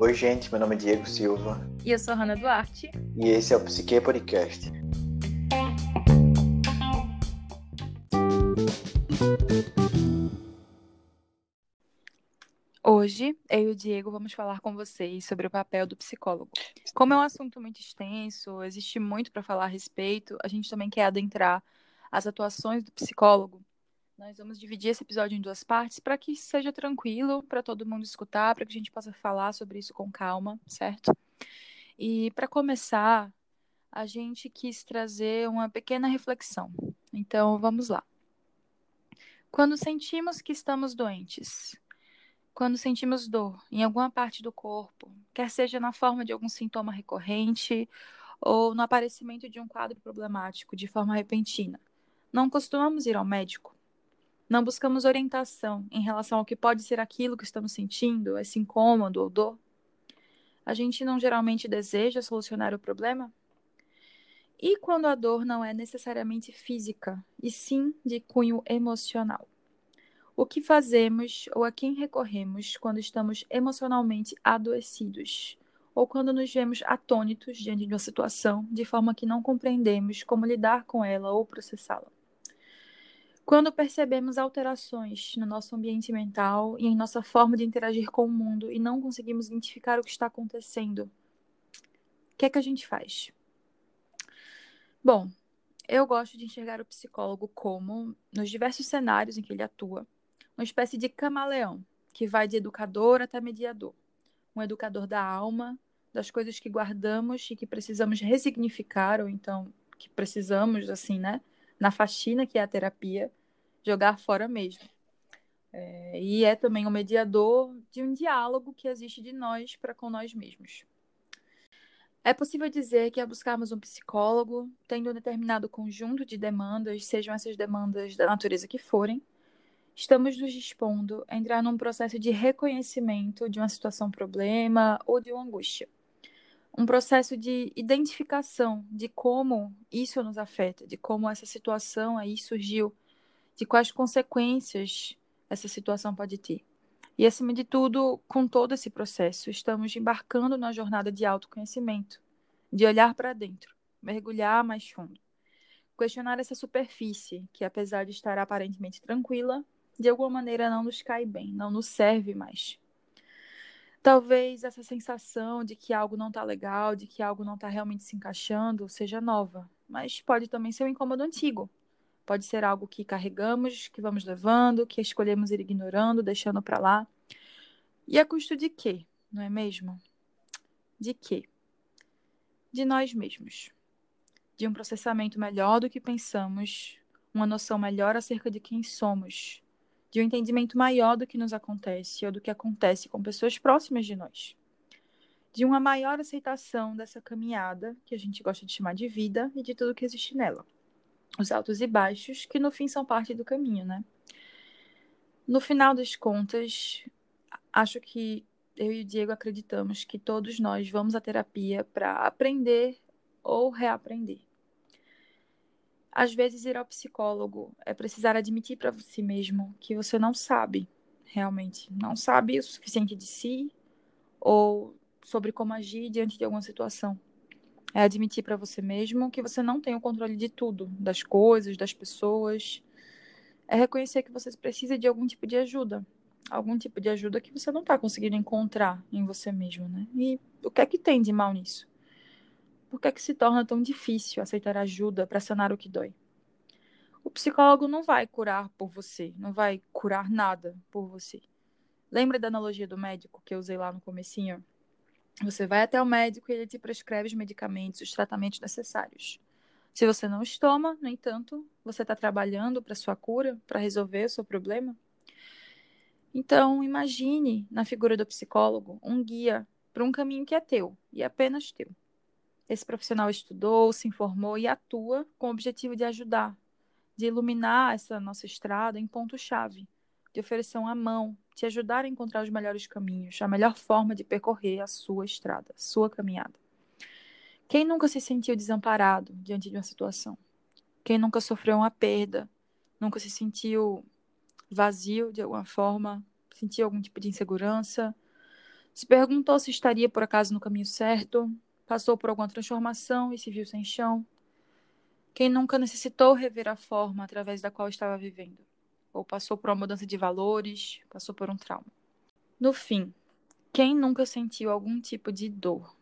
Oi, gente, meu nome é Diego Silva. E eu sou Hanna Duarte. E esse é o Psique Podcast. Hoje, eu e o Diego vamos falar com vocês sobre o papel do psicólogo. Como é um assunto muito extenso, existe muito para falar a respeito, a gente também quer adentrar as atuações do psicólogo. Nós vamos dividir esse episódio em duas partes para que seja tranquilo para todo mundo escutar, para que a gente possa falar sobre isso com calma, certo? E para começar, a gente quis trazer uma pequena reflexão. Então, vamos lá. Quando sentimos que estamos doentes, quando sentimos dor em alguma parte do corpo, quer seja na forma de algum sintoma recorrente ou no aparecimento de um quadro problemático de forma repentina, não costumamos ir ao médico? Não buscamos orientação em relação ao que pode ser aquilo que estamos sentindo, esse incômodo ou dor? A gente não geralmente deseja solucionar o problema? E quando a dor não é necessariamente física, e sim de cunho emocional? O que fazemos ou a quem recorremos quando estamos emocionalmente adoecidos? Ou quando nos vemos atônitos diante de uma situação de forma que não compreendemos como lidar com ela ou processá-la? Quando percebemos alterações no nosso ambiente mental e em nossa forma de interagir com o mundo e não conseguimos identificar o que está acontecendo, o que é que a gente faz? Bom, eu gosto de enxergar o psicólogo como, nos diversos cenários em que ele atua, uma espécie de camaleão, que vai de educador até mediador. Um educador da alma, das coisas que guardamos e que precisamos resignificar, ou então que precisamos, assim, né, na faxina que é a terapia, jogar fora mesmo. É, e é também um mediador de um diálogo que existe de nós para com nós mesmos. É possível dizer que ao buscarmos um psicólogo, tendo um determinado conjunto de demandas, sejam essas demandas da natureza que forem, estamos nos dispondo a entrar num processo de reconhecimento de uma situação problema ou de uma angústia. Um processo de identificação de como isso nos afeta, de como essa situação aí surgiu, de quais consequências essa situação pode ter. E, acima de tudo, com todo esse processo, estamos embarcando na jornada de autoconhecimento, de olhar para dentro, mergulhar mais fundo, questionar essa superfície que, apesar de estar aparentemente tranquila, de alguma maneira não nos cai bem, não nos serve mais. Talvez essa sensação de que algo não está legal, de que algo não está realmente se encaixando, seja nova, mas pode também ser um incômodo antigo. Pode ser algo que carregamos, que vamos levando, que escolhemos ir ignorando, deixando para lá. E a custo de quê? Não é mesmo? De quê? De nós mesmos. De um processamento melhor do que pensamos, uma noção melhor acerca de quem somos, de um entendimento maior do que nos acontece ou do que acontece com pessoas próximas de nós, de uma maior aceitação dessa caminhada, que a gente gosta de chamar de vida, e de tudo que existe nela. Os altos e baixos, que no fim são parte do caminho, né? No final das contas, acho que eu e o Diego acreditamos que todos nós vamos à terapia para aprender ou reaprender. Às vezes, ir ao psicólogo é precisar admitir para si mesmo que você não sabe, realmente, não sabe o suficiente de si ou sobre como agir diante de alguma situação. É admitir para você mesmo que você não tem o controle de tudo, das coisas, das pessoas. É reconhecer que você precisa de algum tipo de ajuda, algum tipo de ajuda que você não está conseguindo encontrar em você mesmo, né? E o que é que tem de mal nisso? Por que, é que se torna tão difícil aceitar ajuda para sanar o que dói? O psicólogo não vai curar por você, não vai curar nada por você. Lembra da analogia do médico que eu usei lá no comecinho? Você vai até o médico e ele te prescreve os medicamentos, os tratamentos necessários. Se você não os toma, no entanto, você está trabalhando para sua cura, para resolver o seu problema? Então, imagine na figura do psicólogo um guia para um caminho que é teu e apenas teu. Esse profissional estudou, se informou e atua com o objetivo de ajudar, de iluminar essa nossa estrada em ponto-chave, de oferecer uma mão, te ajudar a encontrar os melhores caminhos, a melhor forma de percorrer a sua estrada, a sua caminhada. Quem nunca se sentiu desamparado diante de uma situação? Quem nunca sofreu uma perda? Nunca se sentiu vazio de alguma forma, sentiu algum tipo de insegurança, se perguntou se estaria por acaso no caminho certo, passou por alguma transformação e se viu sem chão. Quem nunca necessitou rever a forma através da qual estava vivendo, ou passou por uma mudança de valores, passou por um trauma. No fim, quem nunca sentiu algum tipo de dor?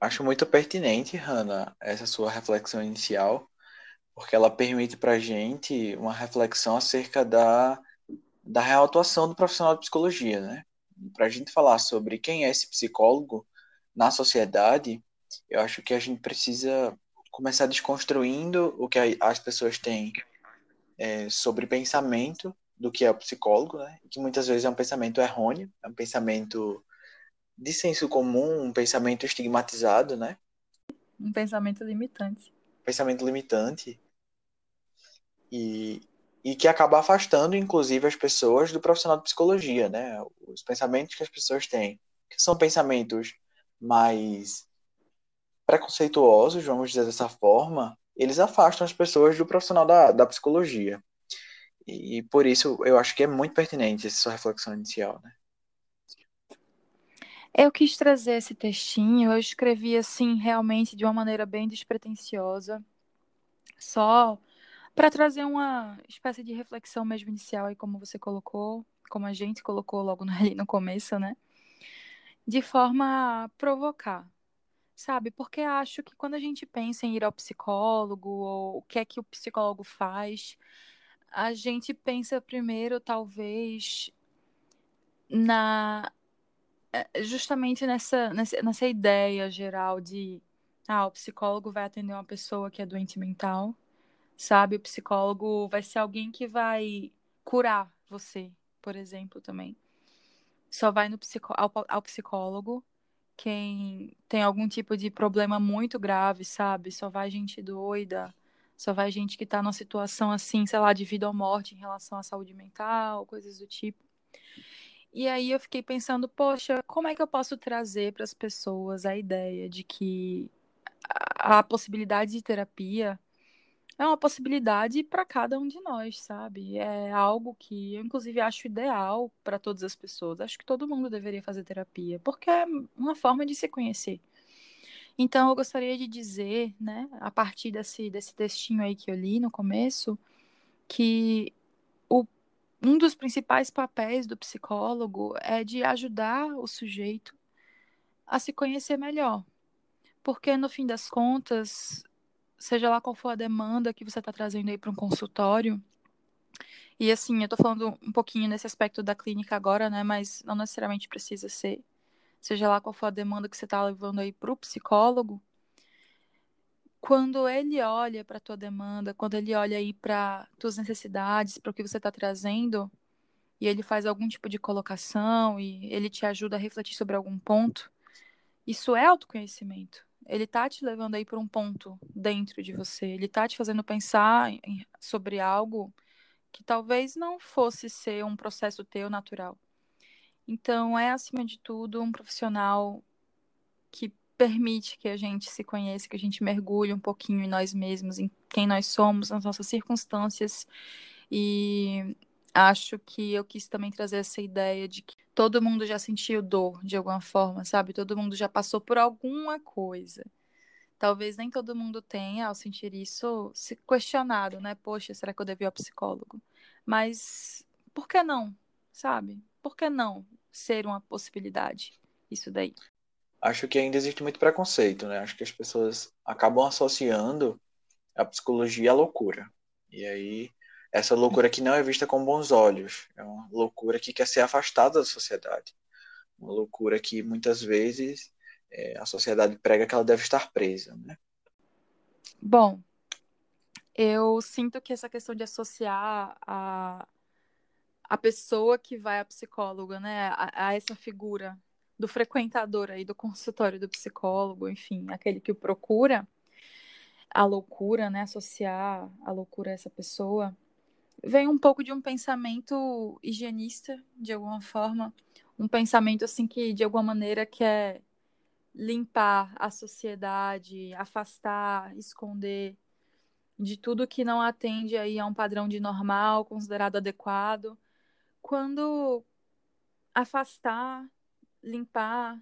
Acho muito pertinente, Hannah, essa sua reflexão inicial, porque ela permite para a gente uma reflexão acerca da, da real atuação do profissional de psicologia, né? Para a gente falar sobre quem é esse psicólogo na sociedade, eu acho que a gente precisa começar desconstruindo o que as pessoas têm é, sobre pensamento do que é o psicólogo, né? Que muitas vezes é um pensamento errôneo, é um pensamento de senso comum, um pensamento estigmatizado, né? Um pensamento limitante. Pensamento limitante. E, e que acaba afastando, inclusive, as pessoas do profissional de psicologia, né? Os pensamentos que as pessoas têm, que são pensamentos mais preconceituosos, vamos dizer dessa forma, eles afastam as pessoas do profissional da, da psicologia. E, e por isso eu acho que é muito pertinente essa sua reflexão inicial, né? Eu quis trazer esse textinho, eu escrevi assim, realmente de uma maneira bem despretensiosa, só para trazer uma espécie de reflexão mesmo inicial, aí como você colocou, como a gente colocou logo ali no começo, né? De forma a provocar, sabe? Porque acho que quando a gente pensa em ir ao psicólogo, ou o que é que o psicólogo faz, a gente pensa primeiro, talvez, na é, justamente nessa, nessa, nessa ideia geral de ah, o psicólogo vai atender uma pessoa que é doente mental, sabe? O psicólogo vai ser alguém que vai curar você, por exemplo, também. Só vai no psico ao, ao psicólogo quem tem algum tipo de problema muito grave, sabe? Só vai gente doida, só vai gente que tá numa situação assim, sei lá, de vida ou morte em relação à saúde mental, coisas do tipo. E aí eu fiquei pensando, poxa, como é que eu posso trazer para as pessoas a ideia de que a possibilidade de terapia é uma possibilidade para cada um de nós, sabe? É algo que eu, inclusive, acho ideal para todas as pessoas. Acho que todo mundo deveria fazer terapia, porque é uma forma de se conhecer. Então, eu gostaria de dizer, né, a partir desse, desse textinho aí que eu li no começo, que o um dos principais papéis do psicólogo é de ajudar o sujeito a se conhecer melhor. Porque, no fim das contas, seja lá qual for a demanda que você está trazendo aí para um consultório, e assim, eu estou falando um pouquinho nesse aspecto da clínica agora, né? Mas não necessariamente precisa ser. Seja lá qual for a demanda que você está levando aí para o psicólogo, quando ele olha para a tua demanda, quando ele olha aí para tuas necessidades, para o que você está trazendo, e ele faz algum tipo de colocação e ele te ajuda a refletir sobre algum ponto, isso é autoconhecimento. Ele tá te levando aí para um ponto dentro de você. Ele tá te fazendo pensar em, sobre algo que talvez não fosse ser um processo teu natural. Então, é acima de tudo um profissional que permite que a gente se conheça, que a gente mergulhe um pouquinho em nós mesmos, em quem nós somos, nas nossas circunstâncias. E acho que eu quis também trazer essa ideia de que todo mundo já sentiu dor de alguma forma, sabe? Todo mundo já passou por alguma coisa. Talvez nem todo mundo tenha, ao sentir isso, se questionado, né? Poxa, será que eu devia ao psicólogo? Mas por que não? Sabe? Por que não ser uma possibilidade? Isso daí acho que ainda existe muito preconceito, né? Acho que as pessoas acabam associando a psicologia à loucura. E aí, essa loucura que não é vista com bons olhos. É uma loucura que quer ser afastada da sociedade. Uma loucura que muitas vezes é, a sociedade prega que ela deve estar presa, né? Bom, eu sinto que essa questão de associar a, a pessoa que vai a psicóloga, né, a, a essa figura do frequentador aí do consultório do psicólogo, enfim, aquele que o procura, a loucura, né, associar a loucura a essa pessoa, vem um pouco de um pensamento higienista, de alguma forma, um pensamento assim que de alguma maneira quer limpar a sociedade, afastar, esconder de tudo que não atende aí a um padrão de normal considerado adequado, quando afastar, limpar,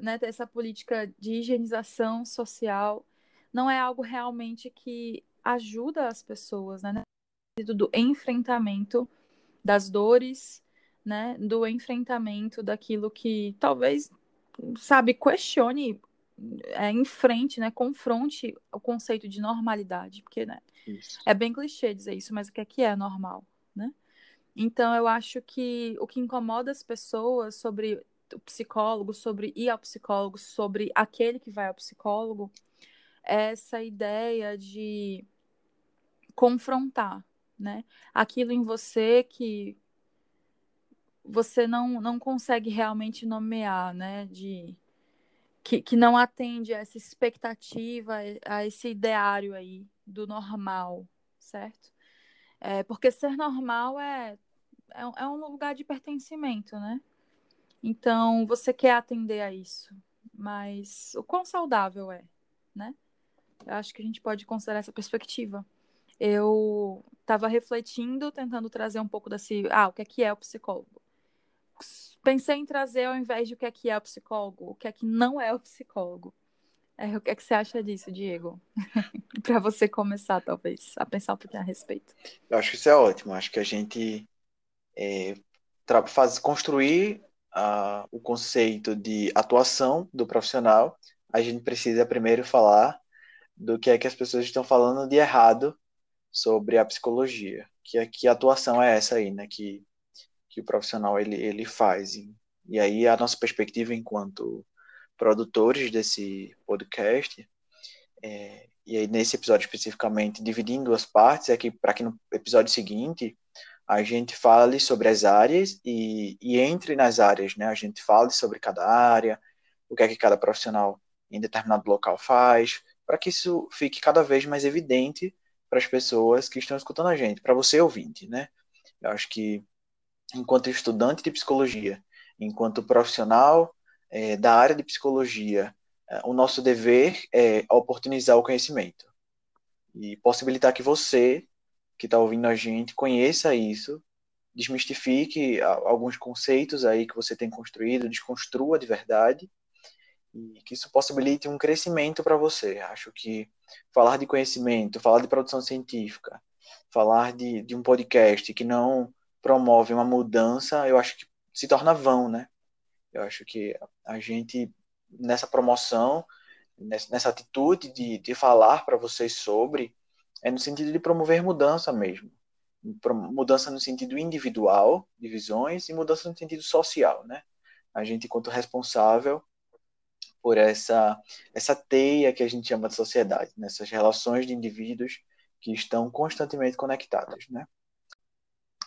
né, essa política de higienização social não é algo realmente que ajuda as pessoas, né? Do enfrentamento das dores, né? Do enfrentamento daquilo que talvez, sabe, questione é, em frente, né? Confronte o conceito de normalidade, porque, né? Isso. É bem clichê dizer isso, mas o que é que é normal, né? Então, eu acho que o que incomoda as pessoas sobre o psicólogo, sobre ir ao psicólogo, sobre aquele que vai ao psicólogo, é essa ideia de confrontar, né? Aquilo em você que você não, não consegue realmente nomear, né? De que, que não atende a essa expectativa, a esse ideário aí do normal, certo? É, porque ser normal é, é, é um lugar de pertencimento, né? Então, você quer atender a isso, mas o quão saudável é, né? Eu acho que a gente pode considerar essa perspectiva. Eu estava refletindo, tentando trazer um pouco desse. Ah, o que é que é o psicólogo? Pensei em trazer, ao invés de o que é que é o psicólogo, o que é que não é o psicólogo. É, o que é que você acha disso, Diego? Para você começar, talvez, a pensar um pouquinho a respeito. Eu acho que isso é ótimo. Acho que a gente é, faz, construir uh, o conceito de atuação do profissional, a gente precisa primeiro falar do que é que as pessoas estão falando de errado sobre a psicologia, que aqui a atuação é essa aí, né, que, que o profissional ele, ele faz. E, e aí a nossa perspectiva enquanto produtores desse podcast, é, e aí nesse episódio especificamente, dividindo em duas partes, é que para que no episódio seguinte a gente fale sobre as áreas e, e entre nas áreas, né, a gente fale sobre cada área, o que é que cada profissional em determinado local faz, para que isso fique cada vez mais evidente para as pessoas que estão escutando a gente, para você ouvinte, né? Eu acho que enquanto estudante de psicologia, enquanto profissional é, da área de psicologia, é, o nosso dever é oportunizar o conhecimento e possibilitar que você que está ouvindo a gente conheça isso, desmistifique alguns conceitos aí que você tem construído, desconstrua de verdade e que isso possibilite um crescimento para você. Acho que falar de conhecimento, falar de produção científica, falar de, de um podcast que não promove uma mudança, eu acho que se torna vão, né? Eu acho que a gente, nessa promoção, nessa, atitude de, de falar para vocês sobre, é no sentido de promover mudança mesmo. Mudança no sentido individual, de visões, e mudança no sentido social, né? A gente, enquanto responsável, por essa, essa teia que a gente chama de sociedade, nessas né? relações de indivíduos que estão constantemente conectados, né?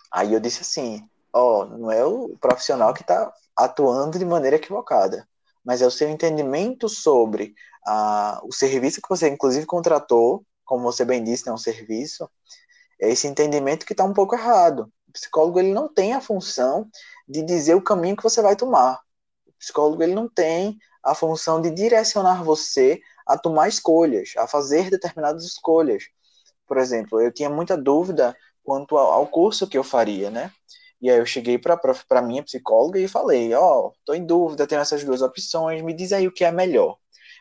Aí eu disse assim, ó, oh, não é o profissional que está atuando de maneira equivocada, mas é o seu entendimento sobre a, o serviço que você inclusive contratou, como você bem disse, é um serviço, é esse entendimento que está um pouco errado. O psicólogo ele não tem a função de dizer o caminho que você vai tomar. O psicólogo ele não tem a função de direcionar você a tomar escolhas, a fazer determinadas escolhas. Por exemplo, eu tinha muita dúvida quanto ao curso que eu faria, né? E aí eu cheguei para a minha psicóloga e falei, ó, oh, tô em dúvida, tenho essas duas opções, me diz aí o que é melhor.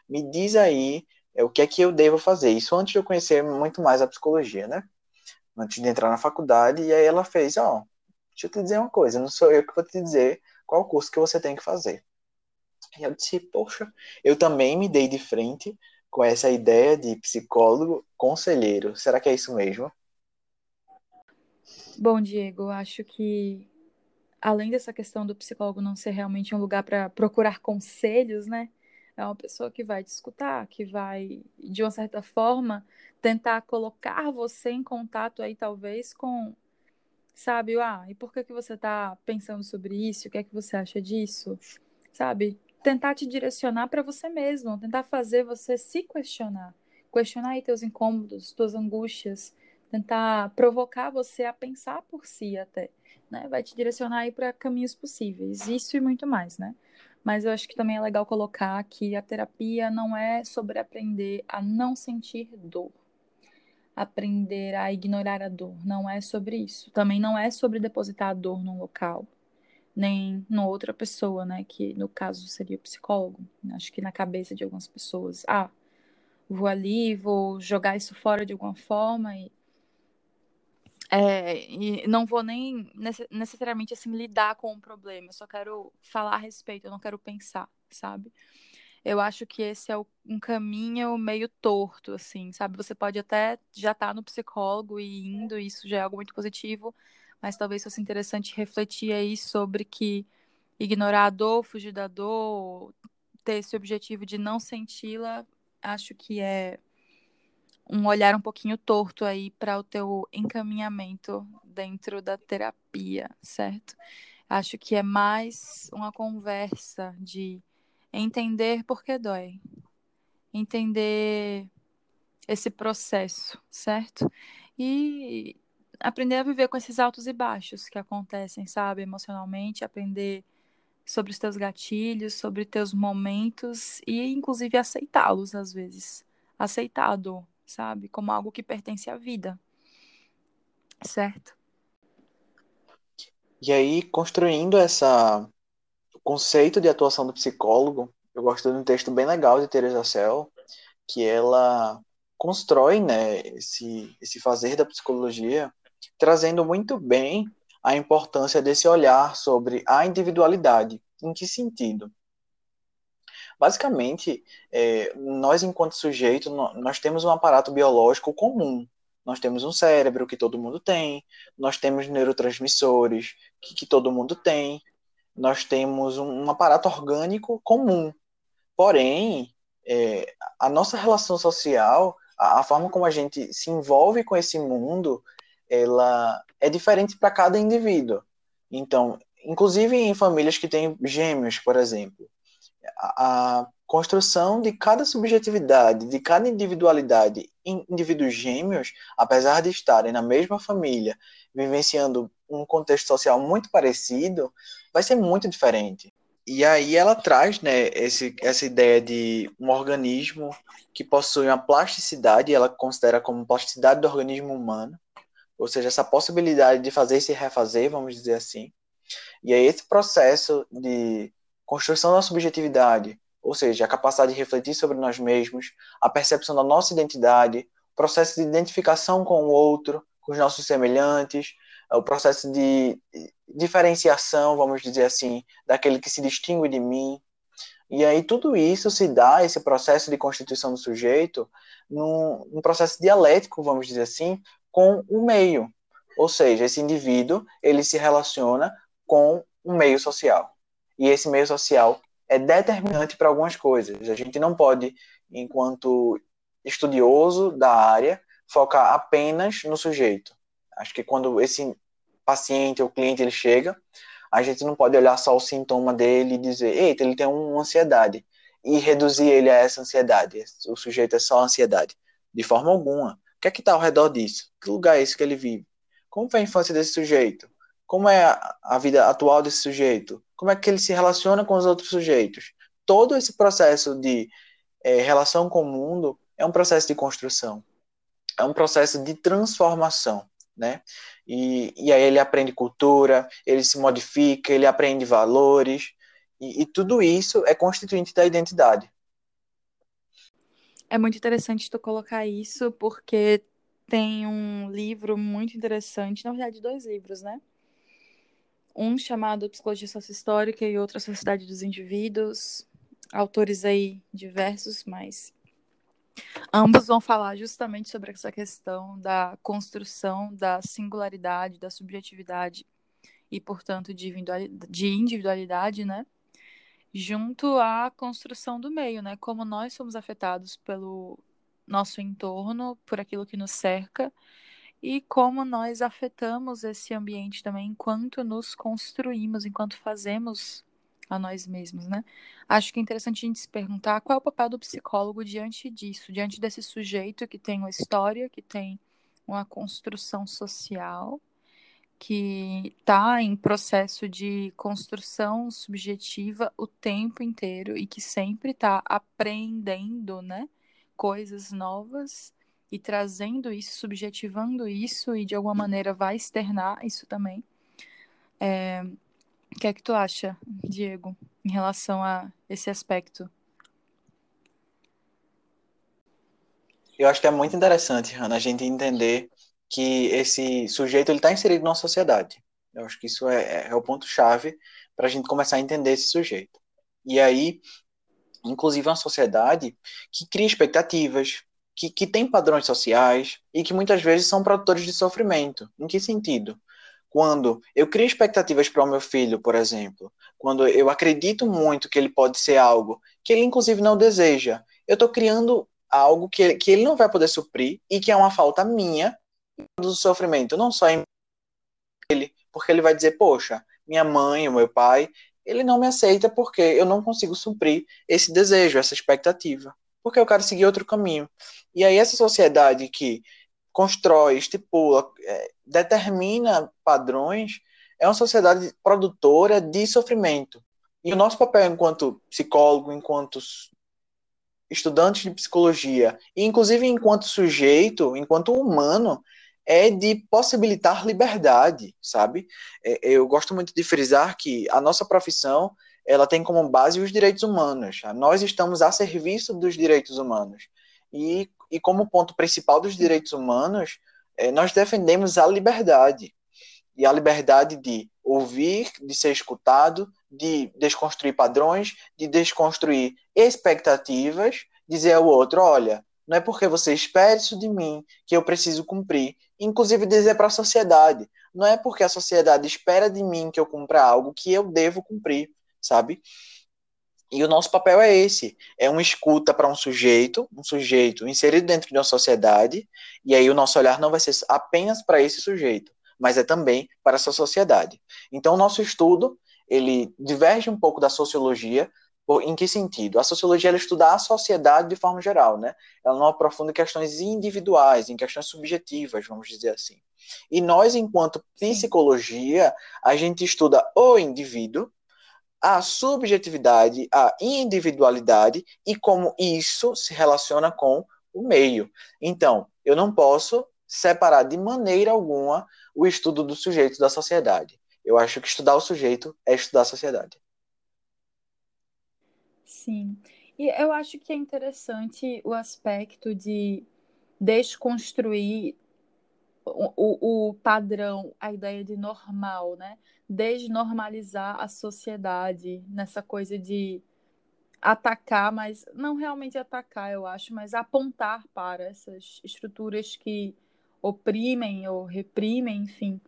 Me diz aí é, o que é que eu devo fazer. Isso antes de eu conhecer muito mais a psicologia, né? Antes de entrar na faculdade, e aí ela fez, ó, oh, deixa eu te dizer uma coisa, não sou eu que vou te dizer qual curso que você tem que fazer. E eu disse, poxa, eu também me dei de frente com essa ideia de psicólogo conselheiro. Será que é isso mesmo? Bom, Diego, acho que além dessa questão do psicólogo não ser realmente um lugar para procurar conselhos, né? É uma pessoa que vai te escutar, que vai, de uma certa forma, tentar colocar você em contato aí, talvez, com, sabe, ah, e por que, que você está pensando sobre isso? O que é que você acha disso? Sabe? Tentar te direcionar para você mesmo, tentar fazer você se questionar, questionar aí teus incômodos, tuas angústias, tentar provocar você a pensar por si até, né? Vai te direcionar aí para caminhos possíveis, isso e muito mais, né? Mas eu acho que também é legal colocar que a terapia não é sobre aprender a não sentir dor. aprender a ignorar a dor. Não é sobre isso. Também não é sobre depositar a dor num local, nem em outra pessoa, né? Que no caso seria o psicólogo. Acho que na cabeça de algumas pessoas, ah, vou ali, vou jogar isso fora de alguma forma e é, e não vou nem necessariamente assim lidar com o problema, eu só quero falar a respeito, eu não quero pensar, sabe? Eu acho que esse é um caminho meio torto, assim, sabe? Você pode até já estar tá no psicólogo e indo, isso já é algo muito positivo, mas talvez fosse interessante refletir aí sobre que ignorar a dor, fugir da dor, ter esse objetivo de não senti-la, acho que é um olhar um pouquinho torto aí para o teu encaminhamento dentro da terapia, certo? Acho que é mais uma conversa de entender por que dói, entender esse processo, certo? E aprender a viver com esses altos e baixos que acontecem, sabe, emocionalmente, aprender sobre os teus gatilhos, sobre teus momentos e inclusive aceitá-los às vezes. Aceitar dor, sabe? Como algo que pertence à vida. Certo? E aí, construindo essa o conceito de atuação do psicólogo, eu gosto de um texto bem legal de Teresa Sell, que ela constrói, né, esse esse fazer da psicologia, trazendo muito bem a importância desse olhar sobre a individualidade. Em que sentido? Basicamente, é, nós, enquanto sujeito, nós temos um aparato biológico comum. Nós temos um cérebro que todo mundo tem, nós temos neurotransmissores que, que todo mundo tem, nós temos um, um aparato orgânico comum. Porém, é, a nossa relação social, a, a, forma como a gente se envolve com esse mundo, ela é diferente para cada indivíduo. Então, inclusive em famílias que têm gêmeos, por exemplo, a, construção de cada subjetividade, de cada individualidade em indivíduos gêmeos, apesar de estarem na mesma família, vivenciando um contexto social muito parecido, vai ser muito diferente. E aí ela traz né, esse, essa ideia de um organismo que possui uma plasticidade, ela considera como plasticidade do organismo humano, ou seja, essa possibilidade de fazer e se refazer, vamos dizer assim. E aí esse processo de construção da subjetividade, ou seja, a capacidade de refletir sobre nós mesmos, a percepção da nossa identidade, o processo de identificação com o outro, com os nossos semelhantes, o processo de diferenciação, vamos dizer assim, daquele que se distingue de mim. E aí tudo isso se dá, esse processo de constituição do sujeito, num, num processo dialético, vamos dizer assim, com o meio. Ou seja, esse indivíduo, ele se relaciona com um meio social e esse meio social é determinante para algumas coisas. A gente não pode, enquanto estudioso da área, focar apenas no sujeito. Acho que quando esse paciente ou cliente ele chega, a gente não pode olhar só o sintoma dele e dizer, eita, ele tem uma ansiedade, e reduzir ele a essa ansiedade. O sujeito é só ansiedade. De forma alguma. O que é que está ao redor disso? Que lugar é esse que ele vive? Como foi a infância desse sujeito? Como é a vida atual desse sujeito? como é que ele se relaciona com os outros sujeitos. Todo esse processo de é, relação com o mundo é um processo de construção, é um processo de transformação, né? E, e aí ele aprende cultura, ele se modifica, ele aprende valores, e, e tudo isso é constituinte da identidade. É muito interessante tu colocar isso, porque tem um livro muito interessante, na verdade, dois livros, né? um chamado Psicologia Sociohistórica e outro Sociedade dos Indivíduos, autores aí diversos, mas ambos vão falar justamente sobre essa questão da construção da singularidade, da subjetividade e, portanto, de individualidade, né? Junto à construção do meio, né? Como nós somos afetados pelo nosso entorno, por aquilo que nos cerca e como nós afetamos esse ambiente também enquanto nos construímos, enquanto fazemos a nós mesmos, né? Acho que é interessante a gente se perguntar qual é o papel do psicólogo diante disso, diante desse sujeito que tem uma história, que tem uma construção social, que está em processo de construção subjetiva o tempo inteiro e que sempre está aprendendo, né? Coisas novas e trazendo isso, subjetivando isso e de alguma maneira vai externar isso também. É, o que é que tu acha, Diego, em relação a esse aspecto? Eu acho que é muito interessante, Hannah, a gente entender que esse sujeito ele está inserido na sociedade. Eu acho que isso é, é o ponto-chave para a gente começar a entender esse sujeito. E aí, inclusive, uma sociedade que cria expectativas, que, que tem padrões sociais e que muitas vezes são produtores de sofrimento. Em que sentido? Quando eu crio expectativas para o meu filho, por exemplo, quando eu acredito muito que ele pode ser algo que ele, inclusive, não deseja, eu estou criando algo que que ele não vai poder suprir e que é uma falta minha do sofrimento, não só em ele, porque ele vai dizer, poxa, minha mãe, o meu pai, ele não me aceita porque eu não consigo suprir esse desejo, essa expectativa porque eu quero seguir outro caminho. E aí essa sociedade que constrói, estipula, é, determina padrões, é uma sociedade produtora de sofrimento. E o nosso papel enquanto psicólogo, enquanto estudantes de psicologia, e inclusive enquanto sujeito, enquanto humano, é de possibilitar liberdade, sabe? É, eu gosto muito de frisar que a nossa profissão ela tem como base os direitos humanos. Nós estamos a serviço dos direitos humanos. E, e como ponto principal dos direitos humanos, é, nós defendemos a liberdade. E a liberdade de ouvir, de ser escutado, de desconstruir padrões, de desconstruir expectativas, dizer ao outro: olha, não é porque você espera isso de mim que eu preciso cumprir. Inclusive dizer para a sociedade: não é porque a sociedade espera de mim que eu cumpra algo que eu devo cumprir sabe? E o nosso papel é esse: é uma escuta para um sujeito, um sujeito inserido dentro de uma sociedade, e aí o nosso olhar não vai ser apenas para esse sujeito, mas é também para essa sociedade. Então, o nosso estudo ele diverge um pouco da sociologia. Em que sentido? A sociologia ela estuda a sociedade de forma geral, né? Ela não aprofunda questões individuais, em questões subjetivas, vamos dizer assim. E nós, enquanto psicologia, a gente estuda o indivíduo, a subjetividade, a individualidade e como isso se relaciona com o meio. Então, eu não posso separar de maneira alguma o estudo do sujeito da sociedade. Eu acho que estudar o sujeito é estudar a sociedade. Sim. E eu acho que é interessante o aspecto de desconstruir o, o, padrão, a ideia de normal, né? Desnormalizar a sociedade nessa coisa de atacar, mas não realmente atacar, eu acho, mas apontar para essas estruturas que oprimem ou reprimem, enfim,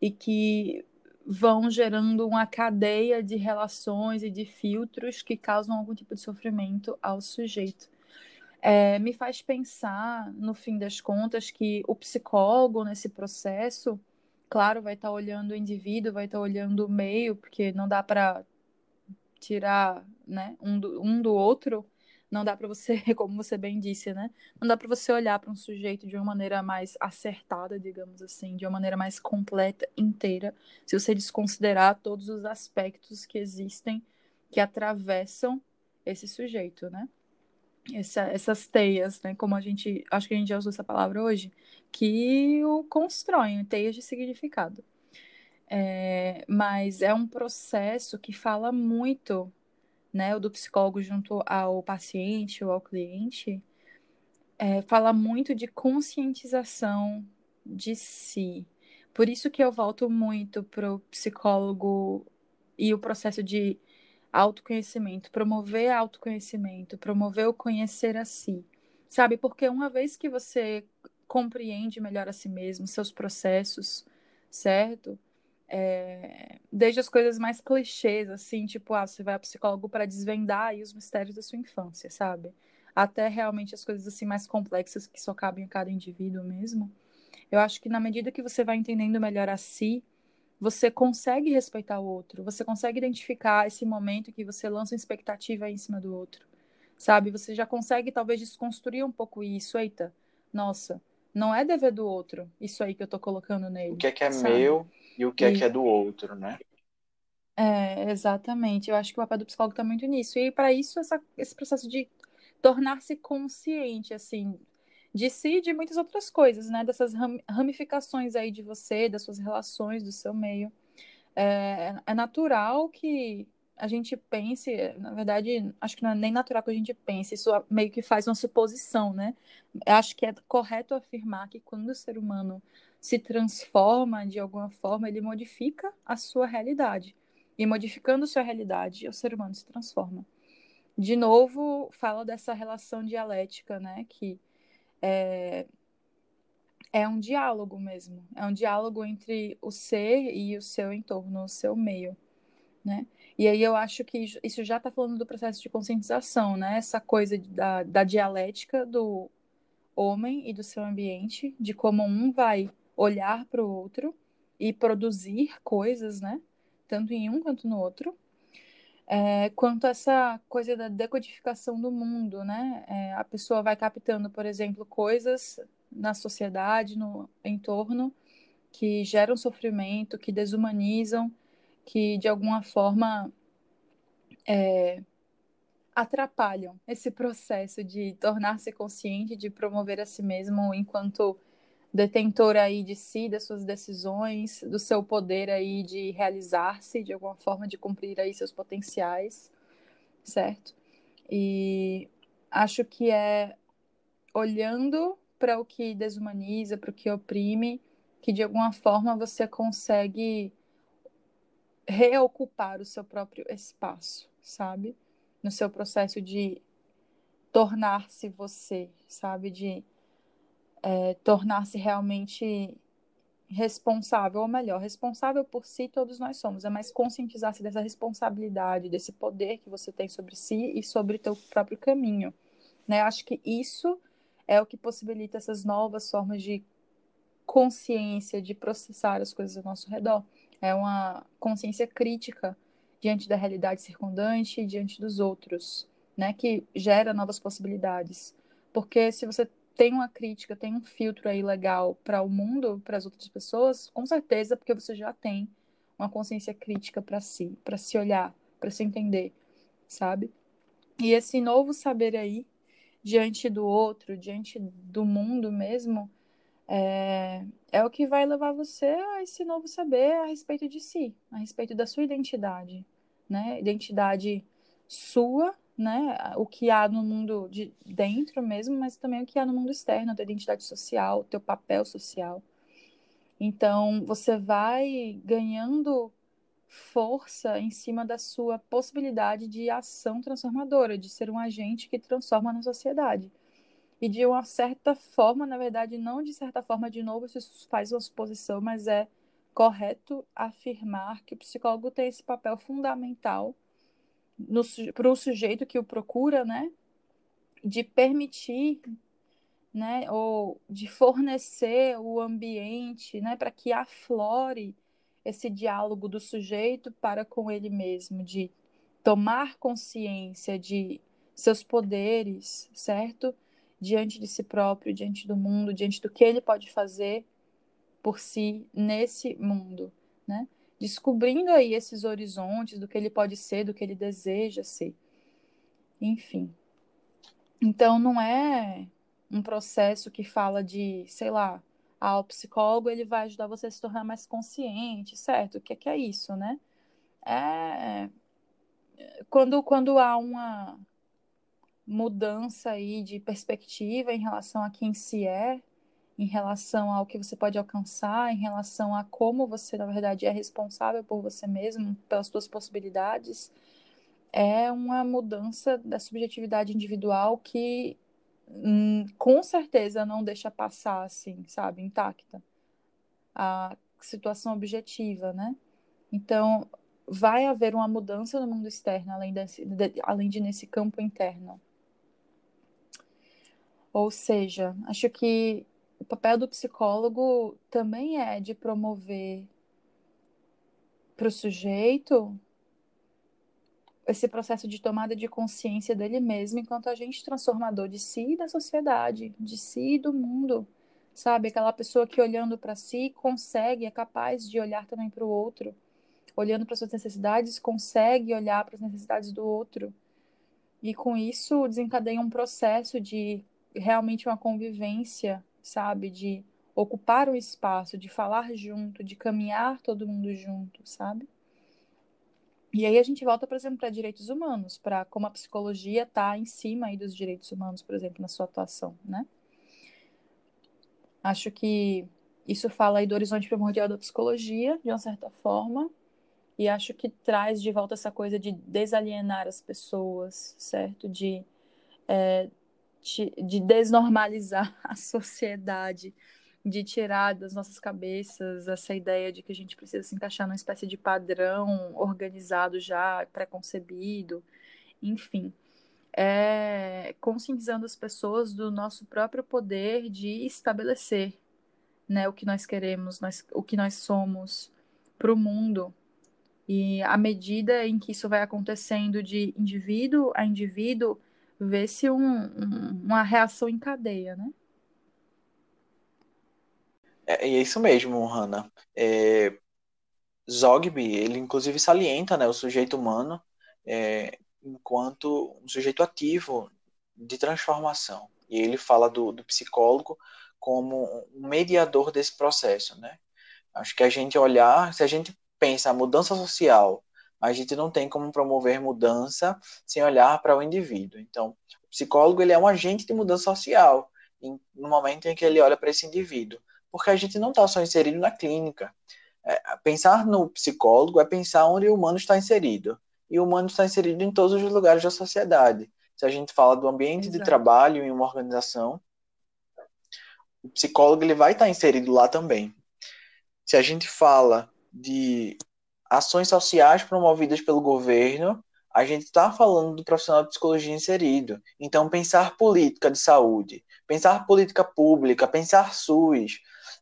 e que vão gerando uma cadeia de relações e de filtros que causam algum tipo de sofrimento ao sujeito. É, me faz pensar, no fim das contas, que o psicólogo nesse processo, claro, vai estar tá olhando o indivíduo, vai estar tá olhando o meio, porque não dá para tirar né, um, do, um do outro, não dá para você, como você bem disse, né? Não dá para você olhar para um sujeito de uma maneira mais acertada, digamos assim, de uma maneira mais completa, inteira, se você desconsiderar todos os aspectos que existem que atravessam esse sujeito, né? essa, essas teias, né? Como a gente, acho que a gente já usou essa palavra hoje, que o constroem, teias de significado. É, mas é um processo que fala muito, né? O do psicólogo junto ao paciente ou ao cliente, é, fala muito de conscientização de si. Por isso que eu volto muito para o psicólogo e o processo de autoconhecimento, promover autoconhecimento, promover o conhecer a si, sabe? Porque uma vez que você compreende melhor a si mesmo, seus processos, certo? É, desde as coisas mais clichês, assim, tipo, ah, você vai ao psicólogo para desvendar aí os mistérios da sua infância, sabe? Até realmente as coisas assim mais complexas que só cabem a cada indivíduo mesmo. Eu acho que na medida que você vai entendendo melhor a si, você consegue respeitar o outro, você consegue identificar esse momento que você lança uma expectativa em cima do outro, sabe? Você já consegue talvez desconstruir um pouco isso, eita, nossa, não é dever do outro, isso aí que eu tô colocando nele. O que é que é sabe? meu e o que é que é do outro, né? É, exatamente. Eu acho que o papel do psicólogo tá muito nisso. E para isso, essa, esse processo de tornar-se consciente, assim, de si e de muitas outras coisas, né? Dessas ramificações aí de você, das suas relações, do seu meio. É, é natural que a gente pense, na verdade, acho que não é nem natural que a gente pense, isso meio que faz uma suposição, né? Acho que é correto afirmar que quando o ser humano se transforma de alguma forma, ele modifica a sua realidade. E modificando sua realidade, o ser humano se transforma. De novo, fala dessa relação dialética, né? Que é, é um diálogo mesmo. É um diálogo entre o ser e o seu entorno, o seu meio, né? E aí eu acho que isso já está falando do processo de conscientização, né? Essa coisa da, da dialética do homem e do seu ambiente, de como um vai olhar para o outro e produzir coisas, né? Tanto em um quanto no outro. É, quanto essa coisa da decodificação do mundo, né? É, a pessoa vai captando, por exemplo, coisas na sociedade, no entorno, que geram sofrimento, que desumanizam, que de alguma forma é, atrapalham esse processo de tornar-se consciente, de promover a si mesmo enquanto detentor aí de si, das suas decisões, do seu poder aí de realizar-se de alguma forma, de cumprir aí seus potenciais, certo? E acho que é olhando para o que desumaniza, para o que oprime, que de alguma forma você consegue reocupar o seu próprio espaço, sabe? No seu processo de tornar-se você, sabe? De é, tornar-se realmente responsável, ou melhor, responsável por si todos nós somos, é mais conscientizar-se dessa responsabilidade, desse poder que você tem sobre si e sobre o teu próprio caminho, né? Acho que isso é o que possibilita essas novas formas de consciência, de processar as coisas ao nosso redor. É uma consciência crítica diante da realidade circundante e diante dos outros, né? Que gera novas possibilidades. Porque se você tem uma crítica, tem um filtro aí legal para o mundo, para as outras pessoas, com certeza, porque você já tem uma consciência crítica para si, para se olhar, para se entender, sabe? E esse novo saber aí, diante do outro, diante do mundo mesmo, é, é o que vai levar você a esse novo saber a respeito de si, a respeito da sua identidade, né? Identidade sua né, o que há no mundo de dentro mesmo, mas também o que há no mundo externo, a tua identidade social, o teu papel social. Então, você vai ganhando força em cima da sua possibilidade de ação transformadora, de ser um agente que transforma na sociedade. E de uma certa forma, na verdade, não de certa forma, de novo, isso faz uma suposição, mas é correto afirmar que o psicólogo tem esse papel fundamental para o sujeito que o procura, né, de permitir, né, ou de fornecer o ambiente, né, para que aflore esse diálogo do sujeito para com ele mesmo, de tomar consciência de seus poderes, certo? Diante de si próprio, diante do mundo, diante do que ele pode fazer por si nesse mundo, né? Descobrindo aí esses horizontes do que ele pode ser, do que ele deseja ser. Enfim. Então não é um processo que fala de, sei lá, ah, o psicólogo ele vai ajudar você a se tornar mais consciente, certo? O que é, que é isso, né? É quando, quando há uma mudança aí de perspectiva em relação a quem se é, em relação ao que você pode alcançar, em relação a como você, na verdade, é responsável por você mesmo, pelas suas possibilidades, é uma mudança da subjetividade individual que hum, com certeza não deixa passar assim, sabe, intacta a situação objetiva, né? Então, vai haver uma mudança no mundo externo, além, desse, de, além de nesse campo interno. Ou seja, acho que o papel do psicólogo também é de promover para o sujeito esse processo de tomada de consciência dele mesmo enquanto agente transformador de si e da sociedade, de si e do mundo. Sabe? Aquela pessoa que olhando para si consegue, é capaz de olhar também para o outro. Olhando para suas necessidades, consegue olhar para as necessidades do outro. E com isso desencadeia um processo de realmente uma convivência, sabe? De ocupar o espaço, de falar junto, de caminhar todo mundo junto, sabe? E aí a gente volta, por exemplo, para direitos humanos, para como a psicologia está em cima aí dos direitos humanos, por exemplo, na sua atuação, né? Acho que isso fala aí do horizonte primordial da psicologia, de uma certa forma, e acho que traz de volta essa coisa de desalienar as pessoas, certo? De, é, de, de desnormalizar a sociedade, de tirar das nossas cabeças essa ideia de que a gente precisa se encaixar numa espécie de padrão organizado já, preconcebido, enfim. É, conscientizando as pessoas do nosso próprio poder de estabelecer né, o que nós queremos, nós, o que nós somos para o mundo. E à medida em que isso vai acontecendo de indivíduo a indivíduo, vê-se um, um, uma reação em cadeia, né? É, é isso mesmo, Hannah. É, Zogby, ele inclusive salienta né, o sujeito humano é, enquanto um sujeito ativo de transformação. E ele fala do, do psicólogo como um mediador desse processo, né? Acho que a gente olhar, se a gente pensa a mudança social, a gente não tem como promover mudança sem olhar para o indivíduo. Então, o psicólogo ele é um agente de mudança social no momento em que ele olha para esse indivíduo porque a gente não está só inserido na clínica. É, pensar no psicólogo é pensar onde o humano está inserido. E o humano está inserido em todos os lugares da sociedade. Se a gente fala do ambiente Exato. de trabalho em uma organização, o psicólogo ele vai estar inserido lá também. Se a gente fala de ações sociais promovidas pelo governo, a gente está falando do profissional de psicologia inserido. Então, pensar política de saúde, pensar política pública, pensar SUS,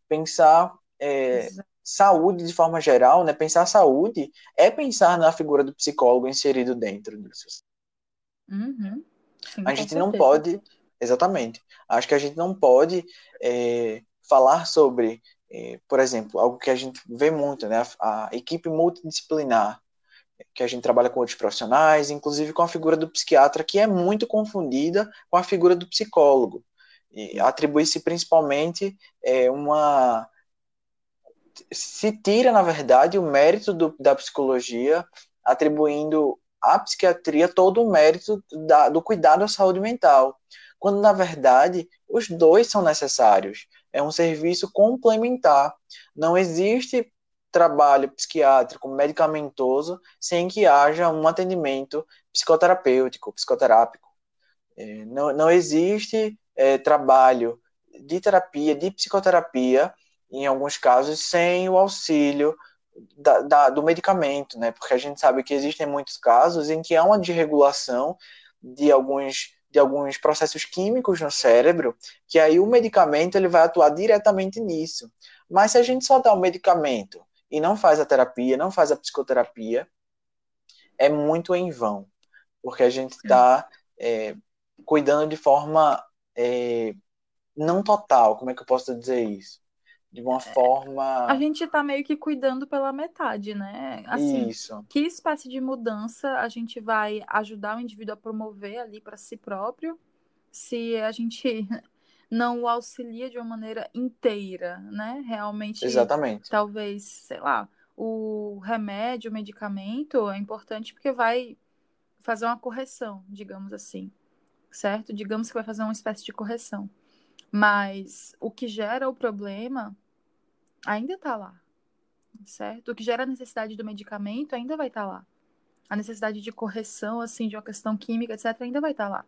pensar é, saúde de forma geral, né? Pensar saúde é pensar na figura do psicólogo inserido dentro disso. Uhum. Sim, a gente não pode, exatamente. Acho que a gente não pode é, falar sobre, por exemplo, algo que a gente vê muito, né? A, a equipe multidisciplinar que a gente trabalha com outros profissionais, inclusive com a figura do psiquiatra, que é muito confundida com a figura do psicólogo. E atribui-se principalmente é, uma. Se tira, na verdade, o mérito do, da psicologia, atribuindo à psiquiatria todo o mérito da, do cuidado à saúde mental, quando, na verdade, os dois são necessários. É um serviço complementar. Não existe trabalho psiquiátrico medicamentoso sem que haja um atendimento psicoterapêutico, psicoterápico. É, não, não existe é, trabalho de terapia, de psicoterapia, em alguns casos, sem o auxílio da, da, do medicamento, né? Porque a gente sabe que existem muitos casos em que há uma desregulação de alguns de alguns processos químicos no cérebro, que aí o medicamento ele vai atuar diretamente nisso. Mas se a gente só dá o medicamento e não faz a terapia, não faz a psicoterapia, é muito em vão, porque a gente está é, cuidando de forma é, não total, como é que eu posso dizer isso? De uma é, forma. A gente está meio que cuidando pela metade, né? Assim, isso. Que espécie de mudança a gente vai ajudar o indivíduo a promover ali para si próprio, se a gente não o auxilia de uma maneira inteira, né? Realmente. Exatamente. Talvez, sei lá, o remédio, o medicamento é importante porque vai fazer uma correção, digamos assim certo? Digamos que vai fazer uma espécie de correção. Mas o que gera o problema ainda está lá, certo? O que gera a necessidade do medicamento ainda vai estar tá lá. A necessidade de correção, assim, de uma questão química, etc., ainda vai estar tá lá.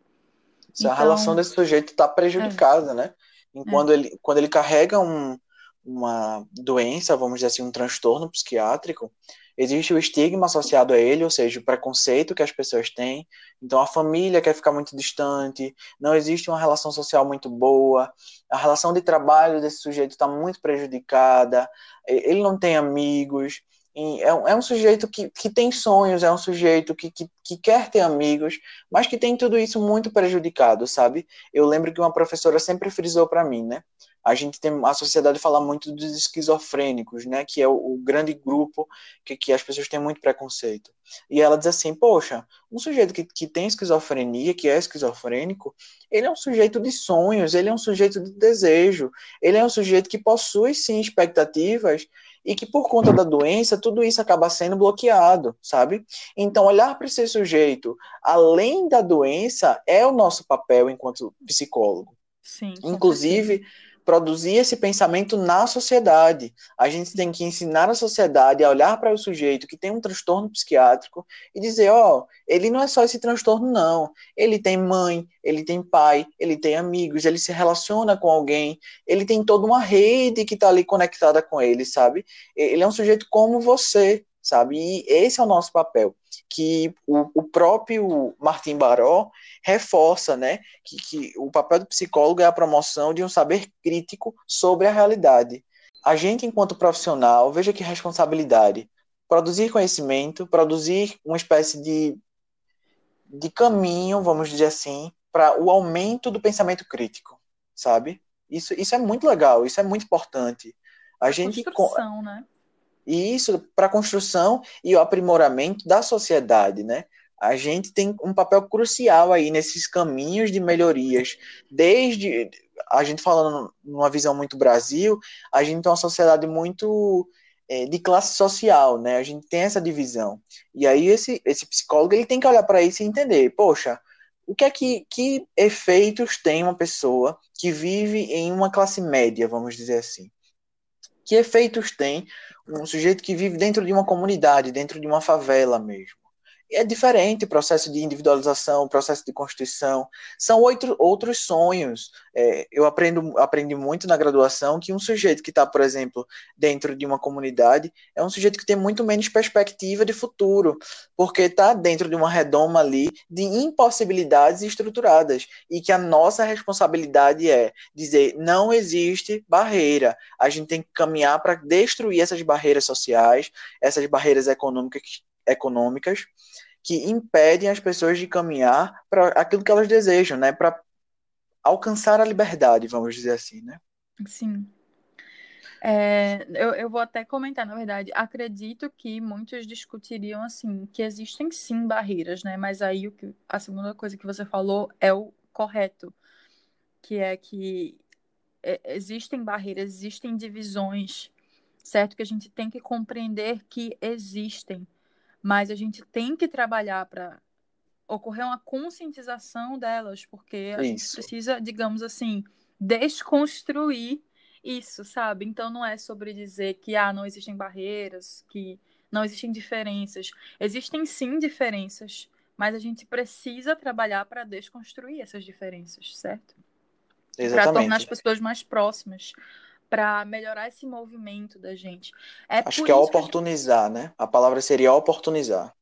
Se então, a relação desse sujeito está prejudicada, é. né? Enquanto é. ele, quando ele carrega um, uma doença, vamos dizer assim, um transtorno psiquiátrico, existe o estigma associado a ele, ou seja, o preconceito que as pessoas têm. Então a família quer ficar muito distante, não existe uma relação social muito boa, a relação de trabalho desse sujeito está muito prejudicada, ele não tem amigos. É um, é um sujeito que, que tem sonhos, é um sujeito que, que, que quer ter amigos, mas que tem tudo isso muito prejudicado, sabe? Eu lembro que uma professora sempre frisou para mim, né? A gente tem a sociedade fala muito dos esquizofrênicos, né, que é o, o, grande grupo que, que as pessoas têm muito preconceito. E ela diz assim, poxa, um sujeito que, que tem esquizofrenia, que é esquizofrênico, ele é um sujeito de sonhos, ele é um sujeito de desejo, ele é um sujeito que possui sim expectativas e que por conta da doença tudo isso acaba sendo bloqueado, sabe? Então olhar para esse sujeito além da doença é o nosso papel enquanto psicólogo. Sim. Inclusive certeza produzir esse pensamento na sociedade. A gente tem que ensinar a sociedade a olhar para o sujeito que tem um transtorno psiquiátrico e dizer, ó, oh, ele não é só esse transtorno não. Ele tem mãe, ele tem pai, ele tem amigos, ele se relaciona com alguém, ele tem toda uma rede que está ali conectada com ele, sabe? Ele é um sujeito como você, sabe? E esse é o nosso papel, que o, o próprio Martim Baró reforça, né, que, que o papel do psicólogo é a promoção de um saber crítico sobre a realidade. A gente, enquanto profissional, veja que responsabilidade, produzir conhecimento, produzir uma espécie de, de caminho, vamos dizer assim, para o aumento do pensamento crítico, sabe? Isso, isso é muito legal, isso é muito importante. A, a gente construção, né? E isso para a construção e o aprimoramento da sociedade, né? A gente tem um papel crucial aí nesses caminhos de melhorias, desde a gente falando numa visão muito Brasil, a gente tem uma sociedade muito é, de classe social, né? A gente tem essa divisão. E aí esse, esse psicólogo ele tem que olhar para isso e entender, poxa, o que é que, que efeitos tem uma pessoa que vive em uma classe média, vamos dizer assim? Que efeitos tem um sujeito que vive dentro de uma comunidade, dentro de uma favela mesmo. É diferente o processo de individualização, o processo de constituição. São outro, outros sonhos. É, eu aprendo aprendi muito na graduação que um sujeito que está, por exemplo, dentro de uma comunidade é um sujeito que tem muito menos perspectiva de futuro, porque está dentro de uma redoma ali de impossibilidades estruturadas. E que a nossa responsabilidade é dizer: não existe barreira. A gente tem que caminhar para destruir essas barreiras sociais, essas barreiras econômicas econômicas que impedem as pessoas de caminhar para aquilo que elas desejam, né? Para alcançar a liberdade, vamos dizer assim, né? Sim. É, eu, eu vou até comentar, na verdade, acredito que muitos discutiriam assim, que existem sim barreiras, né? Mas aí o que, a segunda coisa que você falou é o correto, que é que é, existem barreiras, existem divisões, certo? Que a gente tem que compreender que existem mas a gente tem que trabalhar para ocorrer uma conscientização delas, porque a isso. gente precisa, digamos assim, desconstruir isso, sabe? Então não é sobre dizer que ah, não existem barreiras, que não existem diferenças. Existem sim diferenças, mas a gente precisa trabalhar para desconstruir essas diferenças, certo? Para tornar as pessoas mais próximas para melhorar esse movimento da gente. É acho que é oportunizar, que gente... né? A palavra seria oportunizar.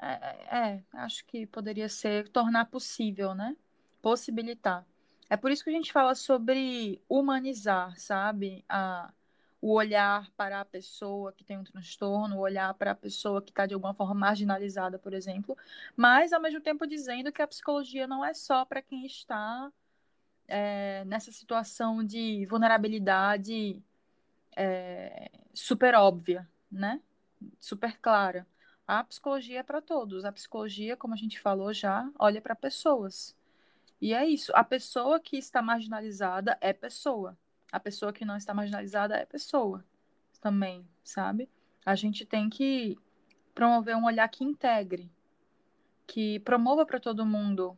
É, é, é, acho que poderia ser tornar possível, né? Possibilitar. É por isso que a gente fala sobre humanizar, sabe? A, o olhar para a pessoa que tem um transtorno, o olhar para a pessoa que está de alguma forma marginalizada, por exemplo, mas ao mesmo tempo dizendo que a psicologia não é só para quem está é, nessa situação de vulnerabilidade é, super óbvia, né? Super clara. A psicologia é para todos. A psicologia, como a gente falou já, olha para pessoas. E é isso. A pessoa que está marginalizada é pessoa. A pessoa que não está marginalizada é pessoa também, sabe? A gente tem que promover um olhar que integre, que promova para todo mundo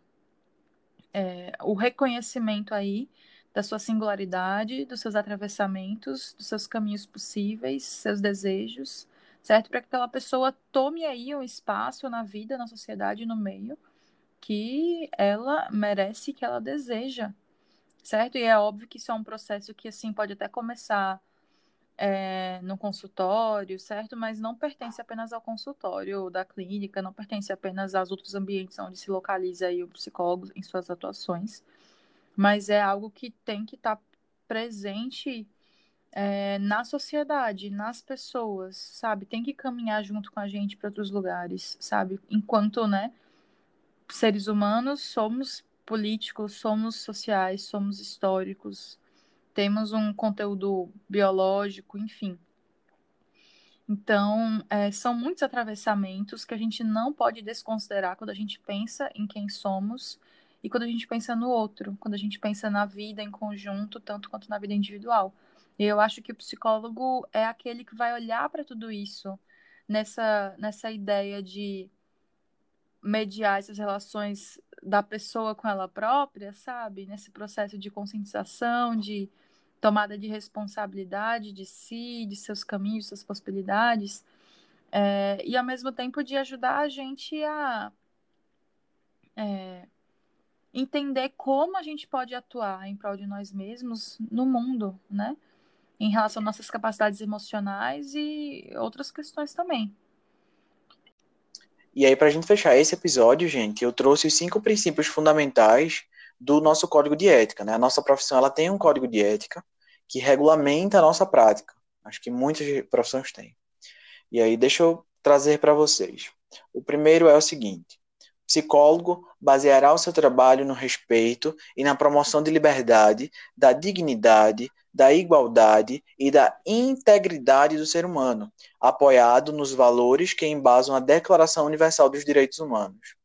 é, o reconhecimento aí da sua singularidade, dos seus atravessamentos, dos seus caminhos possíveis, seus desejos, certo? Para que aquela pessoa tome aí um espaço na vida, na sociedade, no meio, que ela merece, que ela deseja, certo? E é óbvio que isso é um processo que, assim, pode até começar é, no consultório, certo? Mas não pertence apenas ao consultório da clínica, não pertence apenas aos outros ambientes onde se localiza o psicólogo em suas atuações, mas é algo que tem que estar tá presente é, na sociedade, nas pessoas, sabe? Tem que caminhar junto com a gente para outros lugares, sabe? Enquanto, né, seres humanos, somos políticos, somos sociais, somos históricos, temos um conteúdo biológico, enfim. Então, é, são muitos atravessamentos que a gente não pode desconsiderar quando a gente pensa em quem somos e quando a gente pensa no outro, quando a gente pensa na vida em conjunto, tanto quanto na vida individual. E eu acho que o psicólogo é aquele que vai olhar para tudo isso nessa, nessa ideia de mediar essas relações da pessoa com ela própria, sabe? Nesse processo de conscientização, de tomada de responsabilidade de si, de seus caminhos, suas possibilidades, é, e ao mesmo tempo de ajudar a gente a é, entender como a gente pode atuar em prol de nós mesmos no mundo, né? Em relação às nossas capacidades emocionais e outras questões também. E aí, para a gente fechar esse episódio, gente, eu trouxe os cinco princípios fundamentais do nosso código de ética. Né? A nossa profissão ela tem um código de ética que regulamenta a nossa prática. Acho que muitas profissões têm. E aí, deixa eu trazer para vocês. O primeiro é o seguinte: psicólogo baseará o seu trabalho no respeito e na promoção de liberdade, da dignidade, da igualdade e da integridade do ser humano, apoiado nos valores que embasam a Declaração Universal dos Direitos Humanos.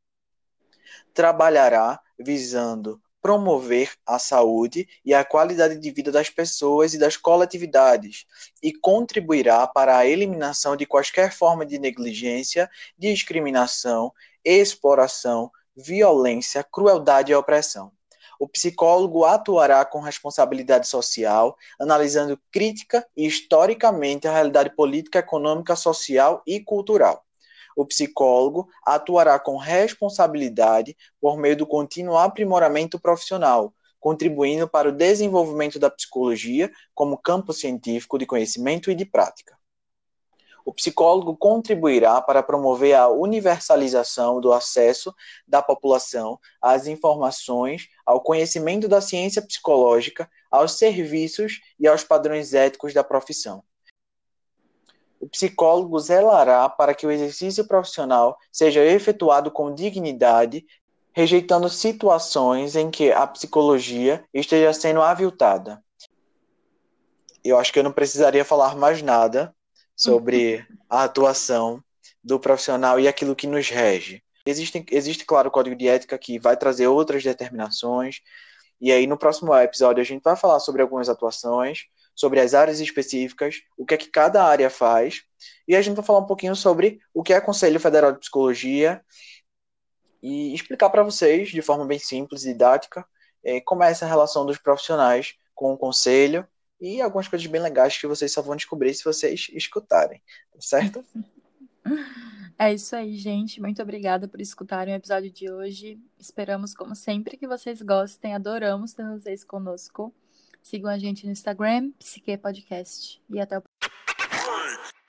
Trabalhará visando promover a saúde e a qualidade de vida das pessoas e das coletividades e contribuirá para a eliminação de quaisquer forma de negligência, discriminação, exploração, violência, crueldade e opressão. O psicólogo atuará com responsabilidade social, analisando crítica e historicamente a realidade política, econômica, social e cultural o psicólogo atuará com responsabilidade por meio do contínuo aprimoramento profissional, contribuindo para o desenvolvimento da psicologia como campo científico de conhecimento e de prática. O psicólogo contribuirá para promover a universalização do acesso da população às informações, ao conhecimento da ciência psicológica, aos serviços e aos padrões éticos da profissão o psicólogo zelará para que o exercício profissional seja efetuado com dignidade, rejeitando situações em que a psicologia esteja sendo aviltada. Eu acho que eu não precisaria falar mais nada sobre a atuação do profissional e aquilo que nos rege. Existe, existe, claro, o código de ética que vai trazer outras determinações, e aí no próximo episódio a gente vai falar sobre algumas atuações, sobre as áreas específicas, o que é que cada área faz, e a gente vai falar um pouquinho sobre o que é Conselho Federal de Psicologia e explicar para vocês, de forma bem simples e didática, é, como é essa relação dos profissionais com o conselho e algumas coisas bem legais que vocês só vão descobrir se vocês escutarem, tá certo? É isso aí, gente. Muito obrigada por escutarem o episódio de hoje. Esperamos, como sempre, que vocês gostem. Adoramos ter vocês conosco. Sigam a gente no Instagram, Psique Podcast. E até o